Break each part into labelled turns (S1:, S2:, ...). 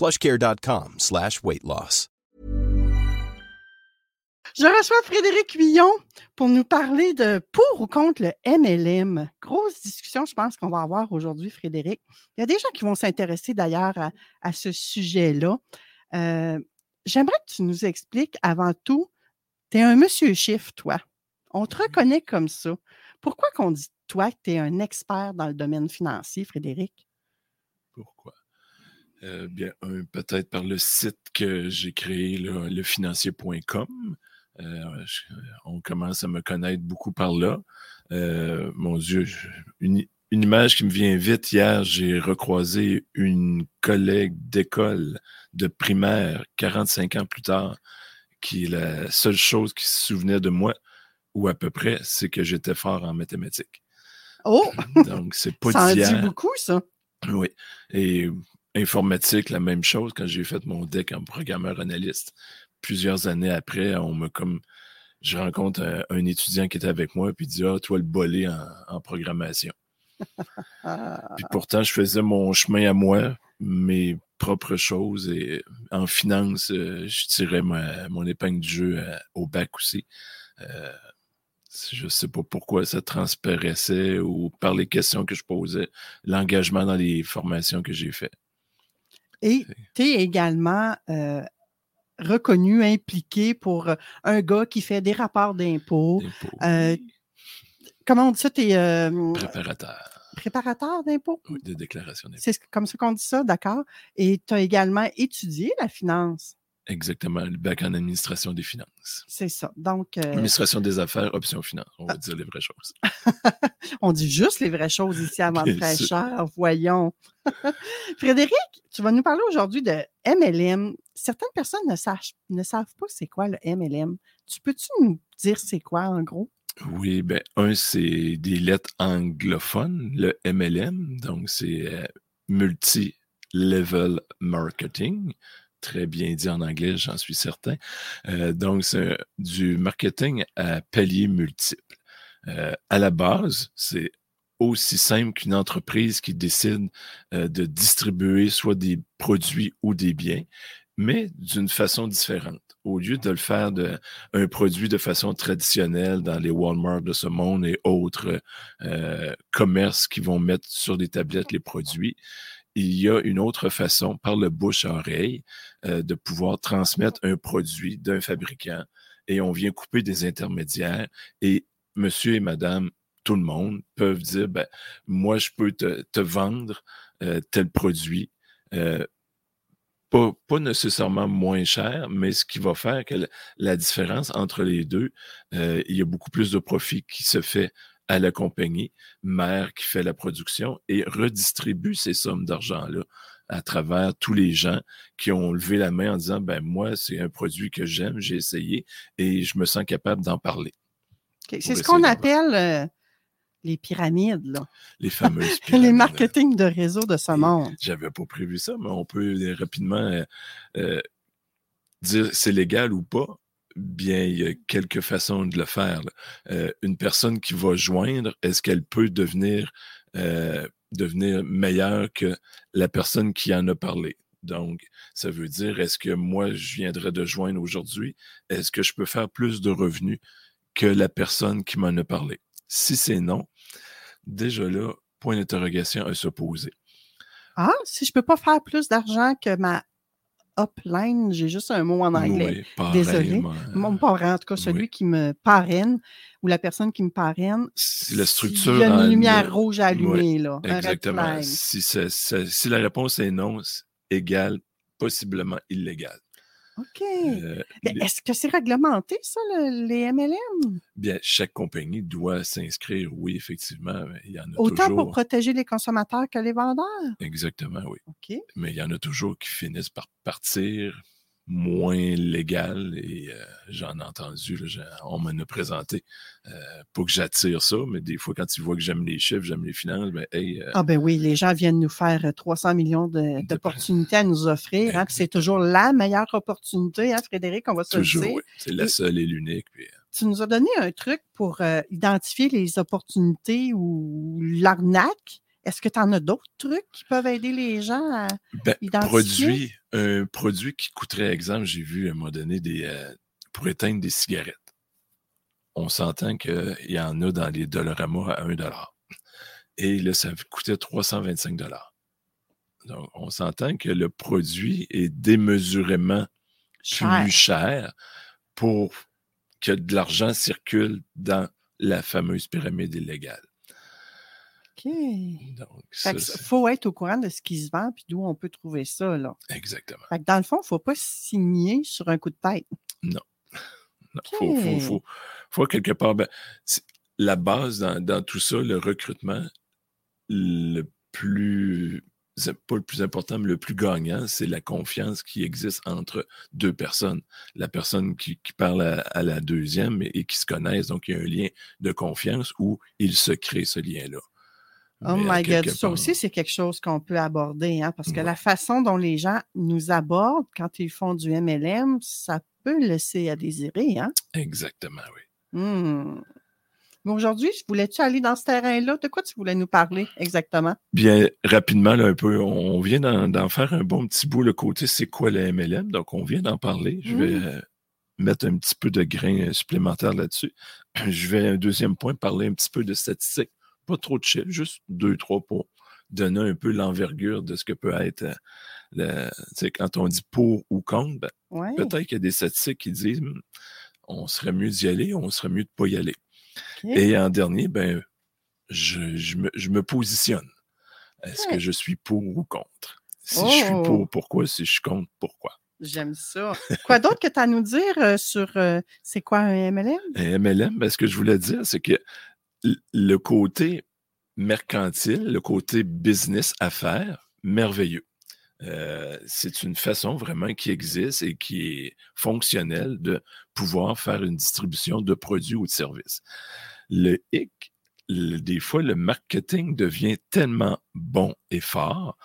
S1: plushcare.com slash weight loss.
S2: Je reçois Frédéric Villon pour nous parler de pour ou contre le MLM. Grosse discussion, je pense qu'on va avoir aujourd'hui, Frédéric. Il y a des gens qui vont s'intéresser d'ailleurs à, à ce sujet-là. Euh, J'aimerais que tu nous expliques avant tout, tu es un monsieur chiffre, toi. On te reconnaît comme ça. Pourquoi qu'on dit, toi, que tu es un expert dans le domaine financier, Frédéric?
S3: Pourquoi? Euh, bien, un, peut-être par le site que j'ai créé, lefinancier.com. Euh, je- on commence à me connaître beaucoup par là. Euh, mon Dieu, je- une, une image qui me vient vite hier, j'ai recroisé une collègue d'école de primaire 45 ans plus tard, qui la seule chose qui se souvenait de moi, ou à peu près, c'est que j'étais fort en mathématiques.
S2: Oh,
S3: Donc, c'est pas
S2: ça en dit beaucoup, ça.
S3: Oui. Et informatique, la même chose quand j'ai fait mon deck en programmeur analyste. Plusieurs années après, on me comme je rencontre un, un étudiant qui était avec moi puis il dit Ah, toi le bolé en, en programmation. Puis pourtant, je faisais mon chemin à moi, mes propres choses et en finance, euh, je tirais ma- mon épingle du jeu euh, au bac aussi. Euh, je sais pas pourquoi ça transparaissait ou par les questions que je posais, l'engagement dans les formations que j'ai fait.
S2: Et tu es également euh, reconnu, impliqué pour euh, un gars qui fait des rapports d'impôts. Euh, Comment on dit ça? Tu es
S3: préparateur
S2: préparateur d'impôts?
S3: oui, de déclaration d'impôts.
S2: C'est comme ça qu'on dit ça, d'accord. Et tu as également étudié la finance.
S3: Exactement, le bac en administration des finances.
S2: C'est ça. Donc, euh,
S3: Administration des affaires, option finance. On va dire les vraies choses.
S2: on dit juste les vraies choses ici avant de
S3: sûr.
S2: fraîcheur. Voyons. Frédéric, tu vas nous parler aujourd'hui de MLM. Certaines personnes ne, sachent- ne savent pas c'est quoi le MLM. Tu peux-tu nous dire c'est quoi en gros?
S3: Oui, ben, un, c'est des lettres anglophones, le MLM, donc c'est euh, Multi-Level Marketing. Très bien dit en anglais, j'en suis certain. Euh, donc, c'est du marketing à paliers multiples. Euh, à la base, c'est aussi simple qu'une entreprise qui décide euh, de distribuer soit des produits ou des biens, mais d'une façon différente. Au lieu de le faire de, un produit de façon traditionnelle dans les Walmart de ce monde et autres euh, commerces qui vont mettre sur des tablettes les produits, il y a une autre façon, par le bouche à oreille, euh, de pouvoir transmettre un produit d'un fabricant et on vient couper des intermédiaires et monsieur et madame, tout le monde peuvent dire, ben, moi, je peux te, vendre euh, tel produit. euh, pas, nécessairement moins cher, mais ce qui va faire que la, différence entre les deux, il y a beaucoup plus de profit qui se fait à la compagnie mère qui fait la production et redistribue ces sommes d'argent-là à travers tous les gens qui ont levé la main en disant, ben moi, c'est un produit que j'aime, j'ai essayé et je me sens capable d'en parler.
S2: C'est ce qu'on appelle euh, les pyramides, là.
S3: Les fameuses
S2: les
S3: pyramides.
S2: marketing de réseau de ce monde.
S3: J'avais pas prévu ça, mais on peut rapidement euh, euh, dire c'est légal ou pas. Bien, il y a quelques façons de le faire. Euh, une personne qui va joindre, est-ce qu'elle peut devenir, euh, devenir meilleure que la personne qui en a parlé? Donc, ça veut dire, est-ce que moi, je viendrais de joindre aujourd'hui? Est-ce que je peux faire plus de revenus que la personne qui m'en a parlé? Si c'est non, déjà là, point d'interrogation à se poser.
S2: Ah, si je ne peux pas faire plus d'argent que ma upline. J'ai juste un mot en anglais.
S3: Oui,
S2: Désolé. Mon parent, en tout cas, celui
S3: Oui.
S2: qui me parraine ou la personne qui me parraine.
S3: Si la
S2: Il
S3: structure.
S2: y a une lumière rouge à allumer, là. Un red
S3: Exactement. Si, la réponse est non, c'est égal, possiblement illégal.
S2: OK.
S3: Euh,
S2: Est-ce que c'est réglementé, ça, le- les MLM?
S3: bien, chaque compagnie doit s'inscrire, oui, effectivement. mais Il y en a
S2: Autant
S3: toujours.
S2: pour protéger les consommateurs que les vendeurs?
S3: Exactement, oui.
S2: OK.
S3: Mais il y en a toujours qui finissent par partir moins légal et euh, j'en ai entendu, là, on m'en a présenté. Euh, pas que j'attire ça, mais des fois, quand tu vois que j'aime les chiffres, j'aime les finances, ben, hey, euh,
S2: Ah ben oui, les gens viennent nous faire euh, 300 millions de- d'opportunités à nous offrir. hein, puis c'est toujours la meilleure opportunité, hein, Frédéric, on va se le
S3: toujours,
S2: dire.
S3: oui. C'est la seule et l'unique. puis, euh,
S2: Tu nous as donné un truc pour euh, identifier les opportunités ou l'arnaque. Est-ce que tu en as d'autres trucs qui peuvent aider les gens à...
S3: Ben,
S2: Identifier?
S3: Un produit qui coûterait, exemple, j'ai vu à un moment donné des, euh, pour éteindre des cigarettes. On s'entend qu'il y en a dans les Dollarama à 1 Et là, ça coûtait 325 Donc, on s'entend que le produit est démesurément
S2: Cher.
S3: plus cher pour que de l'argent circule dans la fameuse pyramide illégale.
S2: OK.
S3: Donc, ça,
S2: que faut être au courant de ce qui se vend puis d'où on peut trouver ça. Là.
S3: exactement.
S2: Fait que dans le fond, il ne faut pas signer sur un coup de tête.
S3: Non, faut, faut,
S2: OK.
S3: faut, faut quelque part. ben, la base dans, dans tout ça, le recrutement, le plus, pas le plus important, mais le plus gagnant, c'est la confiance qui existe entre deux personnes. La personne qui, qui parle à, à la deuxième et, et qui se connaissent. Donc, il y a un lien de confiance où il se crée ce lien-là.
S2: Oh my God, ça
S3: part-
S2: aussi, c'est quelque chose qu'on peut aborder, hein, parce que la façon dont les gens nous abordent quand ils font du MLM, ça peut laisser à désirer. Hein?
S3: Exactement, oui.
S2: Hmm. Mais aujourd'hui, voulais-tu aller dans ce terrain-là? De quoi tu voulais nous parler exactement?
S3: Bien, rapidement, là, un peu, on vient d'en faire un bon petit bout, le côté c'est quoi le MLM, donc on vient d'en parler. Je vais
S2: Mm.
S3: euh, mettre un petit peu de grain supplémentaire là-dessus. Je vais, un deuxième point, parler un petit peu de statistiques. Pas trop de chiffres, juste deux, trois pour donner un peu l'envergure de ce que peut être, euh, le- quand on dit pour ou contre, ben,
S2: Ouais.
S3: peut-être qu'il y a des statistiques qui disent Hmm, on serait mieux d'y aller, on serait mieux de pas y aller. Et en dernier, ben, je, je me, je me positionne. Est-ce
S2: Ouais.
S3: que je suis pour ou contre? Si je suis
S2: Oh!
S3: pour, pourquoi? Si je suis contre, pourquoi?
S2: J'aime ça. Quoi d'autre que tu as à nous dire euh, sur euh, c'est quoi un MLM?
S3: Un MLM, ben, ce que je voulais dire, c'est que le côté mercantile, le côté business affaires, merveilleux. Euh, c'est une façon vraiment qui existe et qui est fonctionnelle de pouvoir faire une distribution de produits ou de services. Le hic, des fois, le marketing devient tellement bon et fort,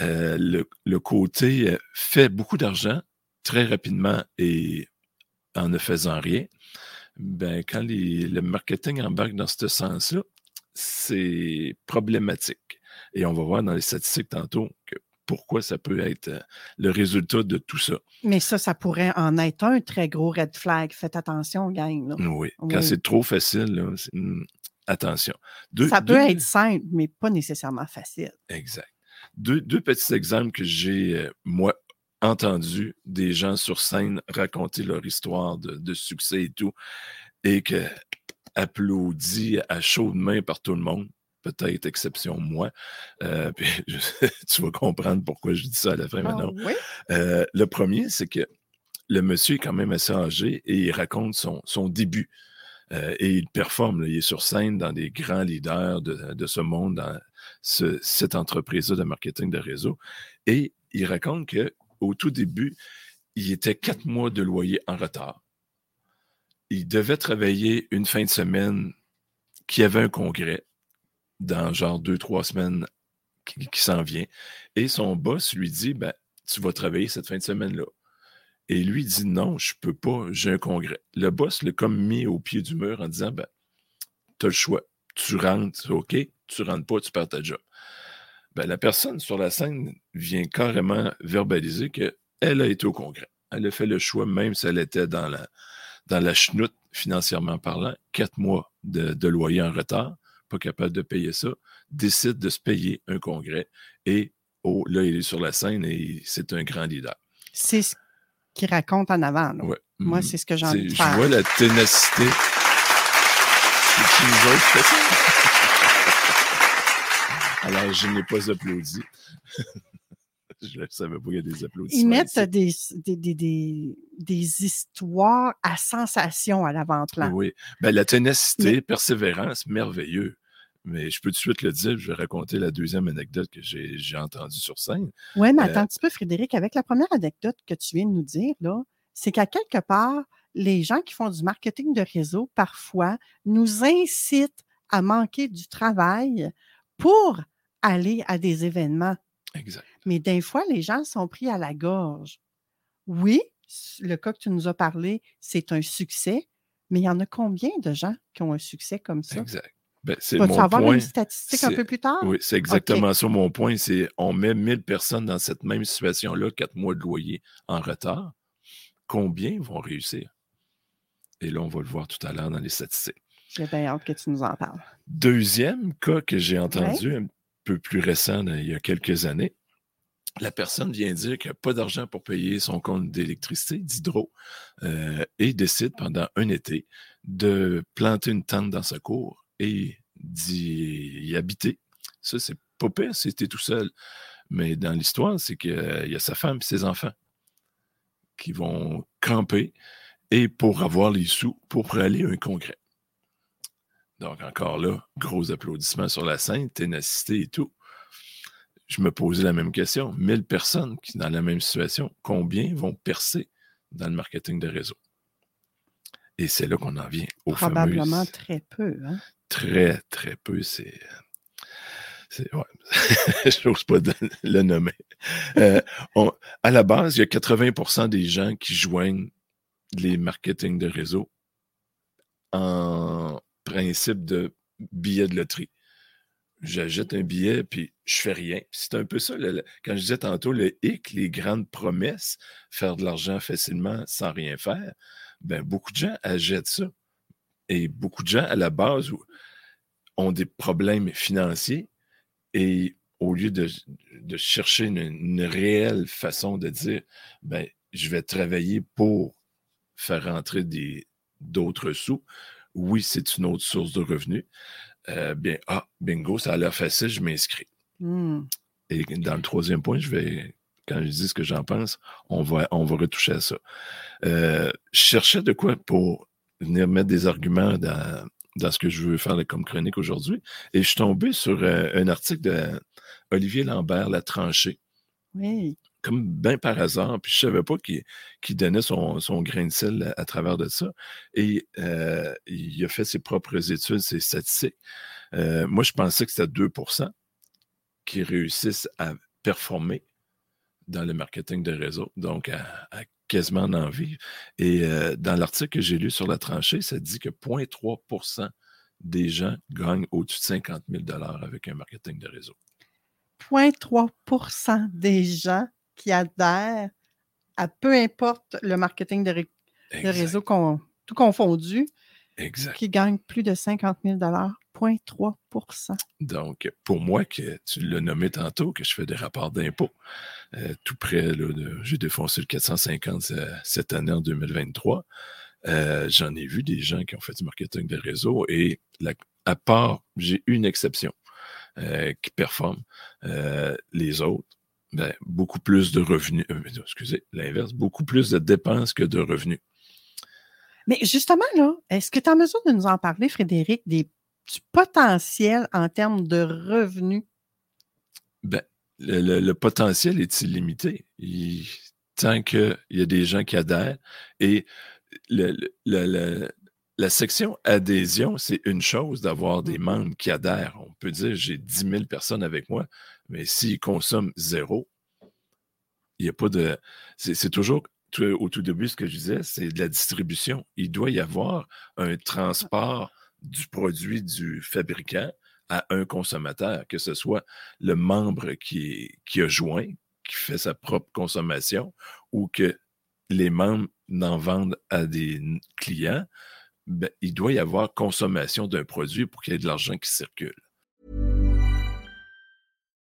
S3: euh, le, le côté euh, fait beaucoup d'argent très rapidement et en ne faisant rien, ben, quand les- le marketing embarque dans ce sens-là, c'est problématique. Et on va voir dans les statistiques tantôt que pourquoi ça peut être euh, le résultat de tout ça.
S2: Mais ça, ça pourrait en être un très gros red flag. Faites attention, gang. là.
S3: Oui. Quand c'est trop facile, là, hum, attention. Deux-
S2: Ça peut
S3: deux-
S2: être simple, mais pas nécessairement facile.
S3: Exact. Deux, deux petits exemples que j'ai, euh, moi, entendu des gens sur scène raconter leur histoire de, de succès et tout, et que applaudi à chaude main par tout le monde, peut-être exception moi. Euh, puis je- tu vas comprendre pourquoi je dis ça à la fin
S2: Ah
S3: maintenant.
S2: oui?
S3: Euh, le premier, c'est que le monsieur est quand même assez âgé et il raconte son, son début. Euh, et il performe, là. il est sur scène dans des grands leaders de, de ce monde, dans ce- cette entreprise-là de marketing de réseau. Et il raconte que au tout début, il était quatre mois de loyer en retard. Il devait travailler une fin de semaine qui avait un congrès dans genre deux, trois semaines qui, s'en vient. Et son boss lui dit, ben, tu vas travailler cette fin de semaine-là. Et lui dit, non, je peux pas, j'ai un congrès. Le boss l'a comme mis au pied du mur en disant, ben, tu as le choix. Tu rentres, OK? Tu rentres pas, tu perds ta job. Ben, la personne sur la scène vient carrément verbaliser qu'elle a été au congrès. Elle a fait le choix, même si elle était dans la, dans la chenoute, financièrement parlant, quatre mois de, de loyer en retard, pas capable de payer ça, décide de se payer un congrès et oh, là, il est sur la scène et c'est un grand leader.
S2: C'est ce qu'il raconte en avant. là.
S3: Ouais.
S2: Moi,
S3: Mm.
S2: c'est ce que de
S3: Je vois la ténacité. C'est Alors, je n'ai pas applaudi. je ne savais pas qu'il y a des applaudissements.
S2: Ils mettent des, des, des, des, des histoires à sensation à l'avant-plan.
S3: Oui. Ben, la ténacité, persévérance, merveilleux. Mais je peux tout de suite le dire, je vais raconter la deuxième anecdote que j'ai entendue sur scène.
S2: Oui, mais
S3: Euh,
S2: attends un petit peu, Frédéric, avec la première anecdote que tu viens de nous dire, là, c'est qu'à quelque part, les gens qui font du marketing de réseau, parfois, nous incitent à manquer du travail pour aller à des événements.
S3: Exact.
S2: Mais des fois, les gens sont pris à la gorge. Oui, le cas que tu nous as parlé, c'est un succès, mais il y en a combien de gens qui ont un succès comme ça?
S3: Exact. Ben, c'est mon
S2: avoir
S3: point.
S2: une statistique un peu plus tard?
S3: Oui, c'est exactement ça mon point. C'est on met 1000 personnes dans cette même situation-là, quatre mois de loyer en retard. Combien vont réussir? Et là, on va le voir tout à l'heure dans les statistiques.
S2: J'ai bien hâte que tu nous en parles.
S3: Deuxième cas que j'ai entendu un peu plus récent, il y a quelques années, la personne vient dire qu'il n'a pas d'argent pour payer son compte d'électricité, d'hydro, euh, et décide pendant un été de planter une tente dans sa cour et d'y y habiter. Ça, c'est pas pire, c'était tout seul. Mais dans l'histoire, c'est qu'il y a sa femme et ses enfants qui vont camper et pour avoir les sous pour aller à un congrès. Donc, encore là, gros applaudissements sur la scène, ténacité et tout. Je me posais la même question. 1000 personnes qui sont dans la même situation, combien vont percer dans le marketing de réseau? Et c'est là qu'on en vient au
S2: Probablement très peu. Hein?
S3: Très, très peu. C'est... c'est ouais. Je n'ose pas de- le nommer. Euh, on- à la base, il y a 80% des gens qui joignent les marketing de réseau en principe de billet de loterie. J'achète un billet, puis je fais rien. C'est un peu ça, quand je disais tantôt, le hic, les grandes promesses, faire de l'argent facilement sans rien faire, ben, beaucoup de gens achètent ça. Et beaucoup de gens, à la base, ont des problèmes financiers et au lieu de, chercher une, réelle façon de dire, ben, je vais travailler pour faire rentrer d'autres sous, oui, c'est une autre source de revenus. Euh, bien, ah, bingo, ça a l'air facile, je m'inscris.
S2: Hmm.
S3: Et dans le troisième point, je vais, quand je dis ce que j'en pense, on va, on va retoucher à ça. Euh, je cherchais de quoi pour venir mettre des arguments dans, dans ce que je veux faire comme chronique aujourd'hui. Et je suis tombé sur euh, un article de Olivier Lambert, La tranchée,
S2: Oui.
S3: Comme bien par hasard. Puis je savais pas qu'il donnait son, grain de sel à, travers de ça. Et euh, il a fait ses propres études, ses statistiques. Euh, moi, je pensais que c'était 2% qui réussissent à performer dans le marketing de réseau, donc à, à quasiment en vivre. Et euh, dans l'article que j'ai lu sur la tranchée, ça dit que 0,3% des gens gagnent au-dessus de 50 000 avec un marketing de réseau.
S2: 0,3% des gens qui adhèrent à peu importe le marketing de, ré- de réseau, con- tout confondu,
S3: Exact.
S2: qui gagnent plus de 50 000 0,3%
S3: Donc, pour moi, que tu l'as nommé tantôt, que je fais des rapports d'impôts, euh, tout près, j'ai défoncé le 450 euh, cette année en 2023. Euh, j'en ai vu des gens qui ont fait du marketing de réseau et la- à part, j'ai une exception qui performe. Les autres, ben, beaucoup plus de revenus, euh, excusez, l'inverse, beaucoup plus de dépenses que de revenus.
S2: Mais justement, là, est-ce que tu es en mesure de nous en parler, Frédéric, des, du potentiel en termes de revenus?
S3: Ben, le, le- le potentiel est illimité. Il- tant qu'il y a des gens qui adhèrent et le- le- le- le- la section adhésion, c'est une chose d'avoir des membres qui adhèrent. On peut dire j'ai 10 000 personnes avec moi, mais s'ils consomment zéro, il n'y a pas de. C'est toujours au tout début ce que je disais, c'est de la distribution. Il doit y avoir un transport du produit du fabricant à un consommateur, que ce soit le membre qui, a joint, qui fait sa propre consommation, ou que les membres n'en vendent à des clients, ben, il doit y avoir consommation d'un produit pour qu'il y ait de l'argent qui circule.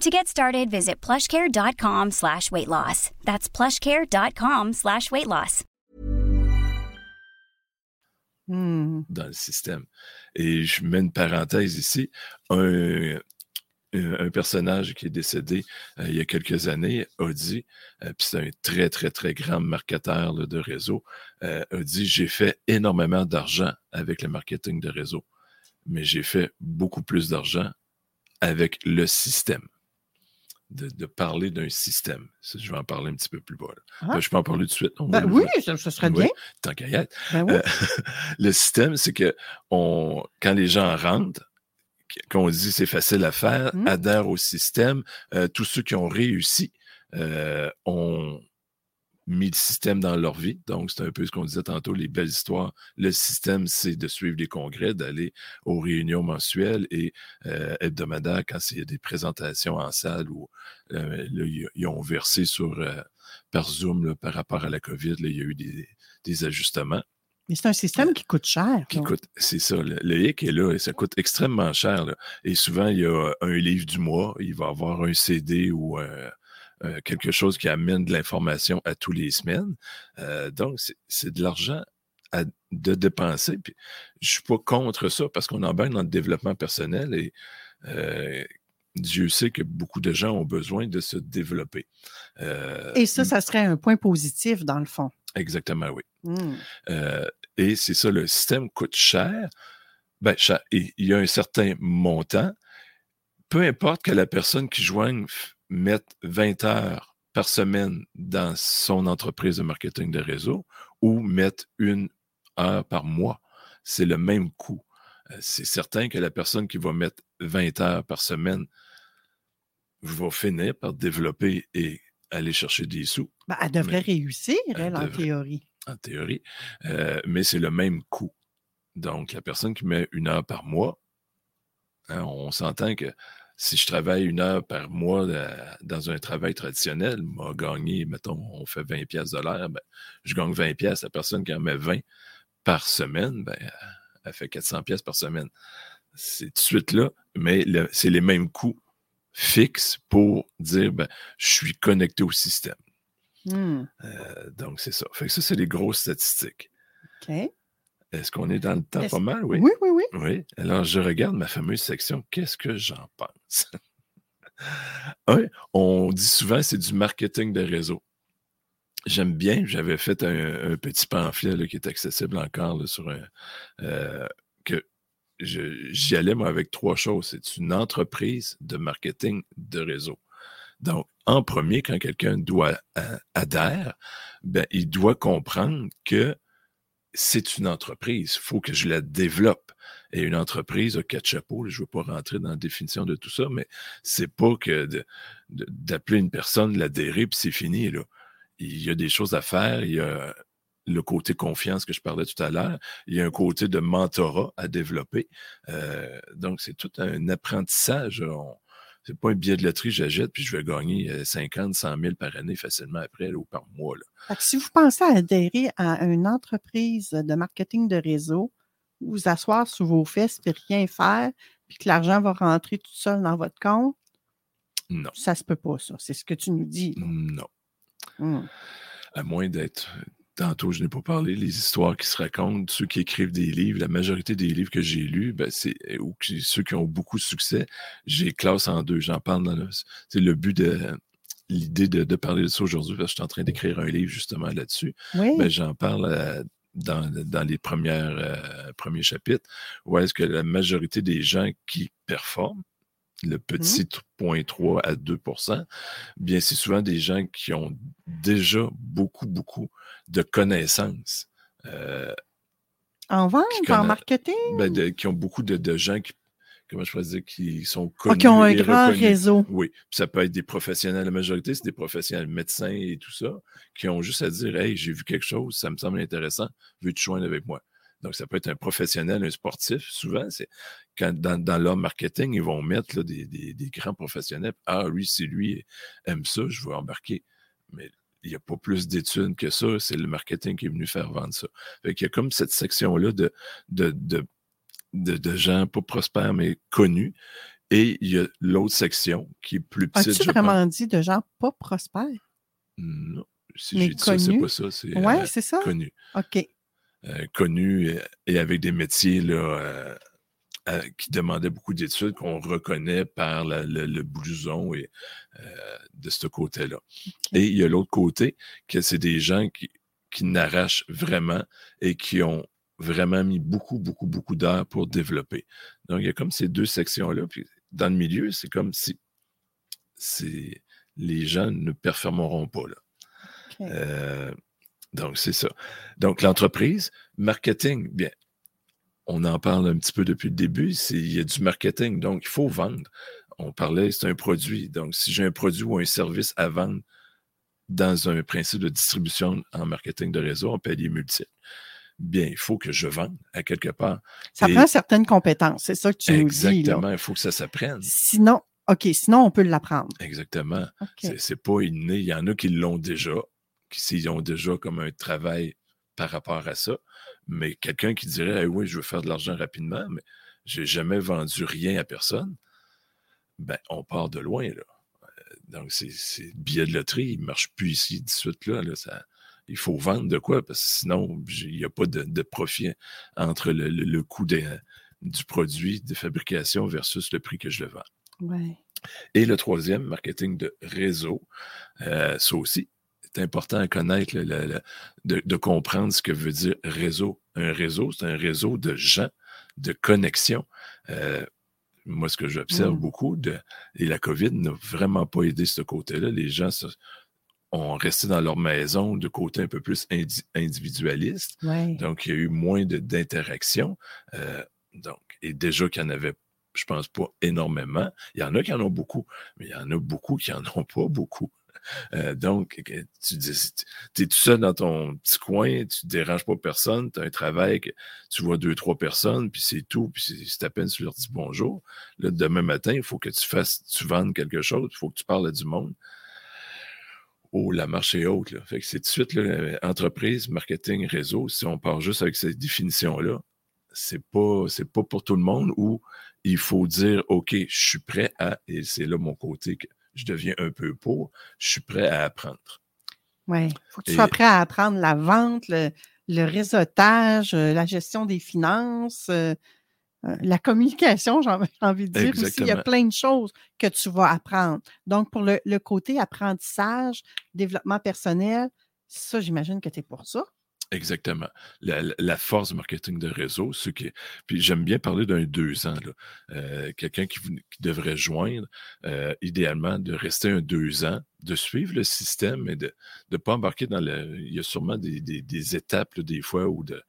S4: To get started, visit plushcare.com slash weight loss. That's plushcare.com slash weight loss.
S2: Hmm.
S3: dans le système. Et je mets une parenthèse ici. Un, un- un personnage qui est décédé euh, il y a quelques années a dit, euh, puis c'est un très, très, très grand marketeur là, de réseau, euh, a dit J'ai fait énormément d'argent avec le marketing de réseau, mais j'ai fait beaucoup plus d'argent avec le système. De, de parler d'un système. Ça, je vais en parler un petit peu plus bas.
S2: Ah.
S3: Ben, je peux en parler tout de suite.
S2: Ben oui, ce, ce serait
S3: Oui,
S2: bien.
S3: Tant qu'à y être.
S2: Ben oui.
S3: Euh, le système, c'est que on, quand les gens rentrent, qu'on dit c'est facile à faire,
S2: Mm.
S3: adhèrent au système, euh, tous ceux qui ont réussi euh, ont mis le système dans leur vie. Donc, c'est un peu ce qu'on disait tantôt, les belles histoires. Le système, c'est de suivre les congrès, d'aller aux réunions mensuelles et euh, hebdomadaires quand il y a des présentations en salle où euh, là, ils, ont versé sur euh, par Zoom là, par rapport à la COVID. là, il y a eu des, des ajustements
S2: Mais c'est un système qui coûte cher.
S3: qui coûte, c'est ça, le, le hic est là et ça coûte extrêmement cher. là. Et souvent, il y a un livre du mois, il va avoir un CD ou euh, euh, quelque chose qui amène de l'information à tous les semaines. Euh, donc, c'est- de l'argent à- de dépenser. Puis, je suis pas contre ça parce qu'on embarque dans le développement personnel et euh, Dieu sait que beaucoup de gens ont besoin de se développer.
S2: Et ça, ça serait un point positif dans le fond.
S3: Exactement, oui. Euh, et c'est ça, le système coûte cher. Ben, cher. Et il y a un certain montant. Peu importe que la personne qui joigne mette 20 heures par semaine dans son entreprise de marketing de réseau ou mette une heure par mois, c'est le même coût. Euh, C'est certain que la personne qui va mettre 20 heures par semaine va finir par développer et aller chercher des sous
S2: Ben, elle devrait réussir,
S3: Elle
S2: elle, en
S3: devrait.
S2: théorie.
S3: en théorie, euh, mais c'est le même coût. Donc, la personne qui met une heure par mois, hein, on s'entend que si je travaille une heure par mois euh, dans un travail traditionnel, m'a gagné, mettons, on fait 20 pièces de l'heure, ben, je gagne 20 pièces. La personne qui en met 20 par semaine, ben, elle fait 400 pièces par semaine. C'est tout de suite là, mais le- c'est les mêmes coûts fixes pour dire, ben, je suis connecté au système.
S2: Hmm.
S3: Euh, donc, c'est ça. Fait que ça, c'est les grosses statistiques.
S2: OK.
S3: Est-ce qu'on est dans le temps pas mal? Oui.
S2: Oui, oui, oui.
S3: Oui. Alors, je regarde ma fameuse section. Qu'est-ce que j'en pense? Un, on dit souvent c'est du marketing de réseau. J'aime bien. J'avais fait un, un petit pamphlet là, qui est accessible encore là, sur un. euh, que je- j'y allais, moi, avec trois choses. C'est une entreprise de marketing de réseau. Donc, en premier, quand quelqu'un doit euh, adhère, ben, il doit comprendre que c'est une entreprise. Il faut que je la développe. Et une entreprise a quatre chapeaux. Je ne veux pas rentrer dans la définition de tout ça, mais c'est pas que d'appeler une personne, l'adhérer, puis c'est fini. Là. Il y a des choses à faire. Il y a le côté confiance que je parlais tout à l'heure. Il y a un côté de mentorat à développer. Euh, donc, c'est tout un apprentissage. On- c'est pas un billet de loterie, j'achète, puis je vais gagner euh, 50, 100 000 par année facilement après là, ou par mois. Là.
S2: Que si vous pensez à adhérer à une entreprise de marketing de réseau, vous asseoir sous vos fesses et rien faire, puis que l'argent va rentrer tout seul dans votre compte,
S3: Non.
S2: ça se peut pas, ça. C'est ce que tu nous dis.
S3: Non.
S2: Hmm.
S3: à moins d'être. Tantôt, je n'ai pas parlé, les histoires qui se racontent, ceux qui écrivent des livres, la majorité des livres que j'ai lus, ben, c'est, ou que- ceux qui ont beaucoup de succès, j'ai classe en deux. J'en parle dans le. C'est le but de, l'idée de, de parler de ça aujourd'hui, parce que je suis en train d'écrire un livre justement là-dessus.
S2: Oui.
S3: Ben, j'en parle euh, dans, dans les premières, euh, premiers chapitres, où est-ce que la majorité des gens qui performent, le petit 0.3 à 2% bien, c'est souvent des gens qui ont déjà beaucoup, beaucoup de connaissances. euh,
S2: en vente, en marketing?
S3: ben, de- qui ont beaucoup de, de gens qui, comment je pourrais dire, qui sont
S2: Ah, qui ont un grand
S3: reconnus.
S2: réseau.
S3: Oui, puis ça peut être des professionnels. La majorité, c'est des professionnels médecins et tout ça, qui ont juste à dire Hey, j'ai vu quelque chose, ça me semble intéressant, veux-tu joindre avec moi? Donc, ça peut être un professionnel, un sportif. Souvent, c'est quand dans, dans leur marketing, ils vont mettre là, des, des- des grands professionnels. Ah, lui, si lui aime ça, je veux embarquer. Mais il n'y a pas plus d'études que ça. C'est le marketing qui est venu faire vendre ça. Fait qu'il y a comme cette section-là de, de, de, de, de gens pas prospères, mais connus. Et il y a l'autre section qui est plus petite.
S2: As-tu vraiment dit de gens pas prospères?
S3: Non. Si j'ai dit ça, c'est pas ça. C'est
S2: Oui,
S3: euh,
S2: c'est ça?
S3: connu.
S2: OK.
S3: Euh, connu et, et avec des métiers là, euh, euh, qui demandaient beaucoup d'études qu'on reconnaît par la- le, le blouson et, euh, de ce côté-là. Et il y a l'autre côté, que c'est des gens qui, qui n'arrachent vraiment et qui ont vraiment mis beaucoup, beaucoup, beaucoup d'heures pour développer. Donc, il y a comme ces deux sections-là. Puis dans le milieu, c'est comme si c'est, les gens ne performeront pas. Là. Euh, donc, c'est ça. Donc, l'entreprise, marketing, bien, on en parle un petit peu depuis le début, c'est, il y a du marketing, donc il faut vendre. On parlait, c'est un produit. Donc, si j'ai un produit ou un service à vendre dans un principe de distribution en marketing de réseau, en palier multiple, bien, il faut que je vende à quelque part.
S2: Ça
S3: et-
S2: prend certaines compétences. C'est ça que tu nous dis.
S3: Exactement, il faut que ça s'apprenne.
S2: Sinon, OK, sinon, on peut l'apprendre.
S3: Exactement.
S2: OK.
S3: C'est- pas inné. Il y en a qui l'ont déjà, qui s'ils ont déjà comme un travail par rapport à ça. Mais quelqu'un qui dirait Eh oui, je veux faire de l'argent rapidement, mais j'ai jamais vendu rien à personne, ben on part de loin, là. Euh, Donc, c'est c'est le billet de loterie, il ne marche plus ici de suite, là. là, ça, il faut vendre de quoi, parce que sinon, il n'y a pas de, de profit entre le, le- le coût des- du produit de fabrication versus le prix que je le vends.
S2: Ouais.
S3: Et le troisième, marketing de réseau. Euh, ça aussi, c'est important à connaître, le- le- le- de, de comprendre ce que veut dire réseau. Un réseau, c'est un réseau de gens, de connexions. Euh, moi, ce que j'observe
S2: Mm.
S3: beaucoup, de, et la COVID n'a vraiment pas aidé ce côté-là. Les gens se- ont resté dans leur maison de côté un peu plus indi- individualiste.
S2: Ouais.
S3: Donc, il y a eu moins d'interactions. Euh, donc, et déjà qu'il y en avait, je pense pas énormément. Il y en a qui en ont beaucoup, mais il y en a beaucoup qui en ont pas beaucoup. Euh, donc, tu es tout seul dans ton petit coin, tu te déranges pas personne, tu as un travail, que tu vois deux, trois personnes, puis c'est tout, puis c'est à peine tu leur dis bonjour. Là, demain matin, il faut que tu fasses, tu vendes quelque chose, il faut que tu parles à du monde. Oh, la marche est haute. Là. Fait que c'est tout de suite là, entreprise, marketing, réseau. Si on part juste avec cette définition-là, c'est pas, c'est pas pour tout le monde où il faut dire OK, je suis prêt à, et c'est là mon côté que je deviens un peu pour, je suis prêt à apprendre.
S2: Ouais. faut que tu
S3: Et-
S2: sois prêt à apprendre la vente, le, le réseautage, euh, la gestion des finances, euh, euh, la communication, j'ai envie de dire aussi. Il y a plein de choses que tu vas apprendre. Donc, pour le, le côté apprentissage, développement personnel, ça, j'imagine que tu es pour ça.
S3: Exactement. La, force du marketing de réseau, ce qui est- Puis j'aime bien parler d'un deux ans. là. Euh, Quelqu'un qui, devrait joindre, euh, idéalement, de rester un deux ans, de suivre le système et de ne pas embarquer dans le. Il y a sûrement des, des- des étapes, là, des fois, où de.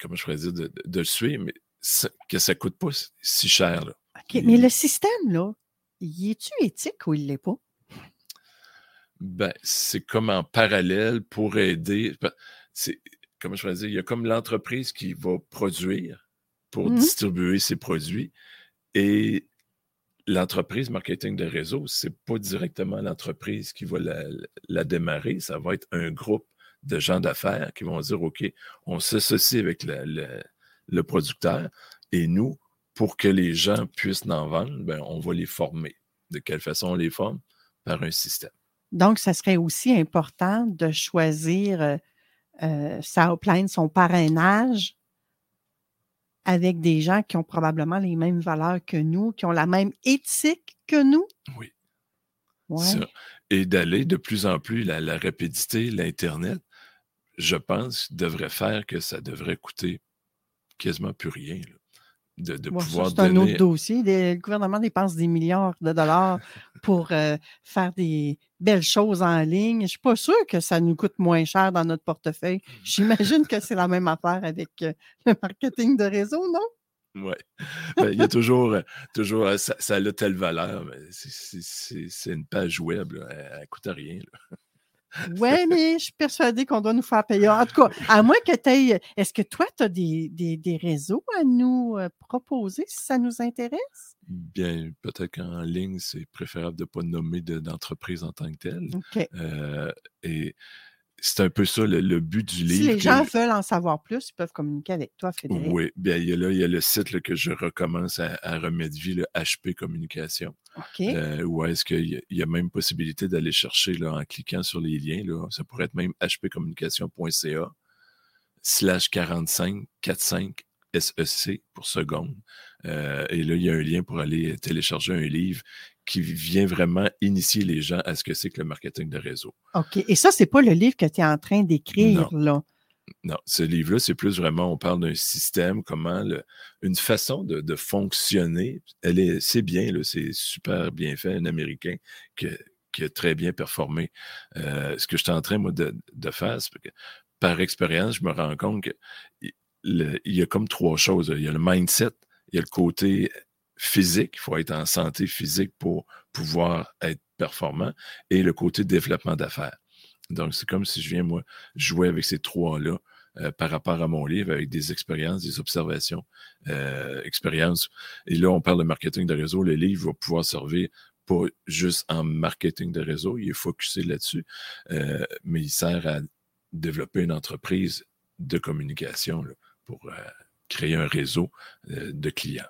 S3: Comment je pourrais dire, de, de- le suivre, mais ça- que ça ne coûte pas si- si cher. Là.
S2: OK, Mais le système, là, y est-tu éthique ou il ne l'est pas?
S3: Ben, c'est comme en parallèle pour aider. C'est, comment je pourrais dire, il y a comme l'entreprise qui va produire pour
S2: Mhm.
S3: distribuer ses produits et l'entreprise marketing de réseau, c'est pas directement l'entreprise qui va la, la démarrer, ça va être un groupe de gens d'affaires qui vont dire, OK, on s'associe avec le, producteur et nous, pour que les gens puissent en vendre, ben, on va les former. De quelle façon on les forme? Par un système.
S2: Donc, ça serait aussi important de choisir euh, sa upline, son parrainage avec des gens qui ont probablement les mêmes valeurs que nous, qui ont la même éthique que nous.
S3: Oui.
S2: Ouais.
S3: Ça. et d'aller de plus en plus, la, la rapidité, l'Internet, je pense, devrait faire que ça devrait coûter quasiment plus rien. là, de, de pouvoir
S2: c'est un autre dossier. Le gouvernement dépense des milliards de dollars pour euh, faire des belles choses en ligne. Je ne suis pas sûre que ça nous coûte moins cher dans notre portefeuille. J'imagine que c'est la même affaire avec euh, le marketing de réseau, non?
S3: Ouais. Ben, Il y a toujours, toujours ça, ça a telle valeur. mais c'est- une page web, là, elle ne coûte rien. là.
S2: Oui, mais je suis persuadée qu'on doit nous faire payer. En tout cas, à moins que tu aies. Est-ce que toi, tu as des, des- des réseaux à nous euh, proposer si ça nous intéresse?
S3: Bien, peut-être qu'en ligne, c'est préférable de ne pas nommer de- d'entreprise en tant que telle.
S2: OK.
S3: Euh, et c'est un peu ça le, le but du
S2: Si
S3: livre.
S2: les
S3: que
S2: gens veulent en savoir plus, ils peuvent communiquer avec toi, Frédéric.
S3: Oui, bien, il y a là, il y a le site là, que je recommence à, à remettre vie, le HP Communication, Euh, où est-ce qu'il y, a- il y a même possibilité d'aller chercher là, en cliquant sur les liens. Là, ça pourrait être même hpcommunication.ca slash 45 45 SEC pour seconde. Euh, et là, il y a un lien pour aller télécharger un livre qui vient vraiment initier les gens à ce que c'est que le marketing de réseau.
S2: OK. Et ça, c'est pas le livre que tu es en train d'écrire, là?
S3: Non, ce livre-là, c'est plus vraiment, on parle d'un système, comment le- une façon de, de fonctionner. Elle est, c'est bien, c'est super bien fait, un Américain qui, qui a très bien performé. Euh, ce que je suis en train, moi, de, de faire, c'est que par expérience, je me rends compte qu'il il y a comme trois choses. Il y a le mindset, il y a le côté physique, il faut être en santé physique pour pouvoir être performant, et le côté développement d'affaires. Donc, c'est comme si je viens, moi, jouer avec ces trois-là euh, par rapport à mon livre, avec des expériences, des observations, euh, expériences. Et là, on parle de marketing de réseau. Le livre va pouvoir servir pas juste en marketing de réseau, il est focusé là-dessus, euh, mais il sert à développer une entreprise de communication pour créer un réseau de clients.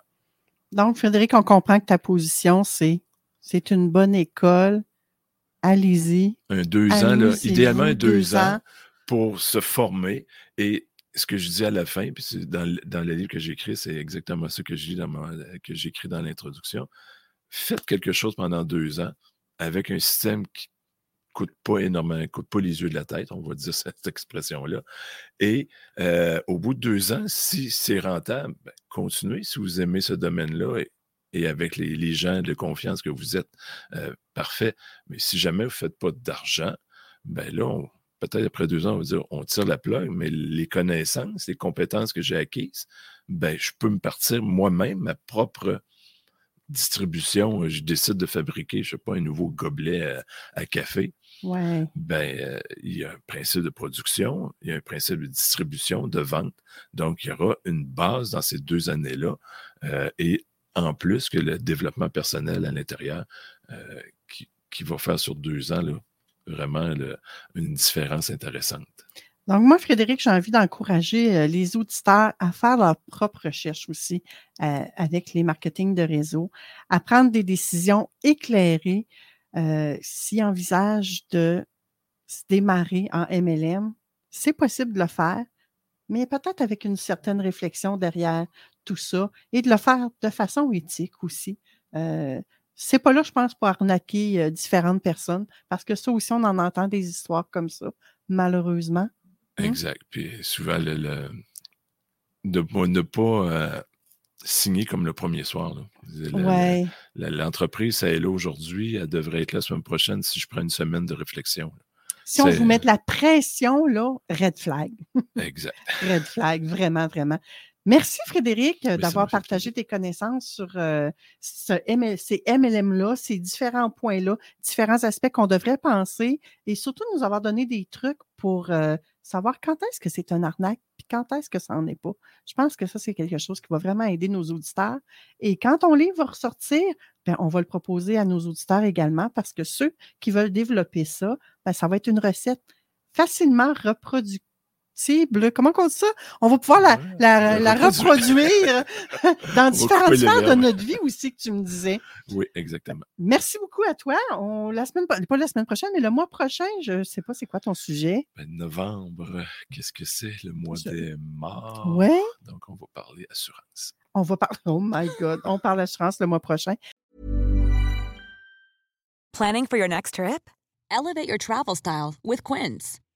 S2: Donc, Frédéric, on comprend que ta position, c'est c'est une bonne école. Allez-y.
S3: Un deux ans, là, idéalement un deux,
S2: deux
S3: ans,
S2: ans.
S3: pour se former. Et ce que je dis à la fin, puis c'est dans, le- dans le livre que j'ai écrit, c'est exactement ça que je dis dans ma- que j'écris dans l'introduction. Faites quelque chose pendant deux ans avec un système qui coûte pas énormément, coûte pas les yeux de la tête, on va dire cette expression-là. Et euh, au bout de deux ans, si c'est rentable, ben, continuez si vous aimez ce domaine-là et, et avec les, les gens de confiance que vous êtes, euh, parfait. Mais si jamais vous ne faites pas d'argent, ben là, peut-être après deux ans, on va dire on tire la plug, mais les connaissances, les compétences que j'ai acquises, ben je peux me partir moi-même ma propre distribution. Je décide de fabriquer, je sais pas, un nouveau gobelet à, à café.
S2: Ouais.
S3: Ben, euh, il y a un principe de production, il y a un principe de distribution, de vente. Donc, il y aura une base dans ces deux années-là. euh, et en plus que le développement personnel à l'intérieur euh, qui, va faire sur deux ans vraiment une différence intéressante.
S2: Donc, moi, Frédéric, j'ai envie d'encourager euh, les auditeurs à faire leur propre recherche aussi euh, avec les marketing de réseau, à prendre des décisions éclairées s'ils envisagent de se démarrer en MLM. C'est possible de le faire, mais peut-être avec une certaine réflexion derrière tout ça et de le faire de façon éthique aussi. Euh, c'est pas là, je pense, pour arnaquer euh, différentes personnes, parce que ça aussi, on en entend des histoires comme ça, malheureusement. Hein?
S3: Exact. Puis souvent, le, le- de ne pas euh, signer comme le premier soir. là. Le- le-
S2: Ouais.
S3: L'entreprise, ça est là aujourd'hui, elle devrait être là la semaine prochaine si je prends une semaine de réflexion. là.
S2: Si on vous met de la pression, là, red flag.
S3: Exact.
S2: Red flag, vraiment, vraiment. Merci Frédéric
S3: ça
S2: d'avoir partagé tes connaissances sur euh, ce ML ces MLM-là, ces différents points-là, différents aspects qu'on devrait penser et surtout nous avoir donné des trucs pour euh, savoir quand est-ce que c'est un arnaque puis quand est-ce que ça n'en est pas. Je pense que ça, c'est quelque chose qui va vraiment aider nos auditeurs. Et quand ton livre va ressortir, ben, on va le proposer à nos auditeurs également parce que ceux qui veulent développer ça, ben, ça va être une recette facilement reproductible. Comment on dit ça? On va pouvoir la,
S3: Ouais,
S2: la,
S3: la
S2: la
S3: reproduire.
S2: dans différentes
S3: les
S2: sphères de notre vie aussi que tu me disais.
S3: Oui, exactement.
S2: Merci beaucoup à toi. On, la semaine, pas la semaine prochaine, mais le mois prochain, je ne sais pas c'est quoi ton sujet.
S3: Ben, novembre, qu'est-ce que c'est? Le mois
S2: Je-
S3: des morts.
S2: Ouais.
S3: Donc, on va parler assurance.
S2: On va parler. Oh my God. On parle assurance le mois prochain.
S5: Planning for your next trip? elevate your travel style with Quince.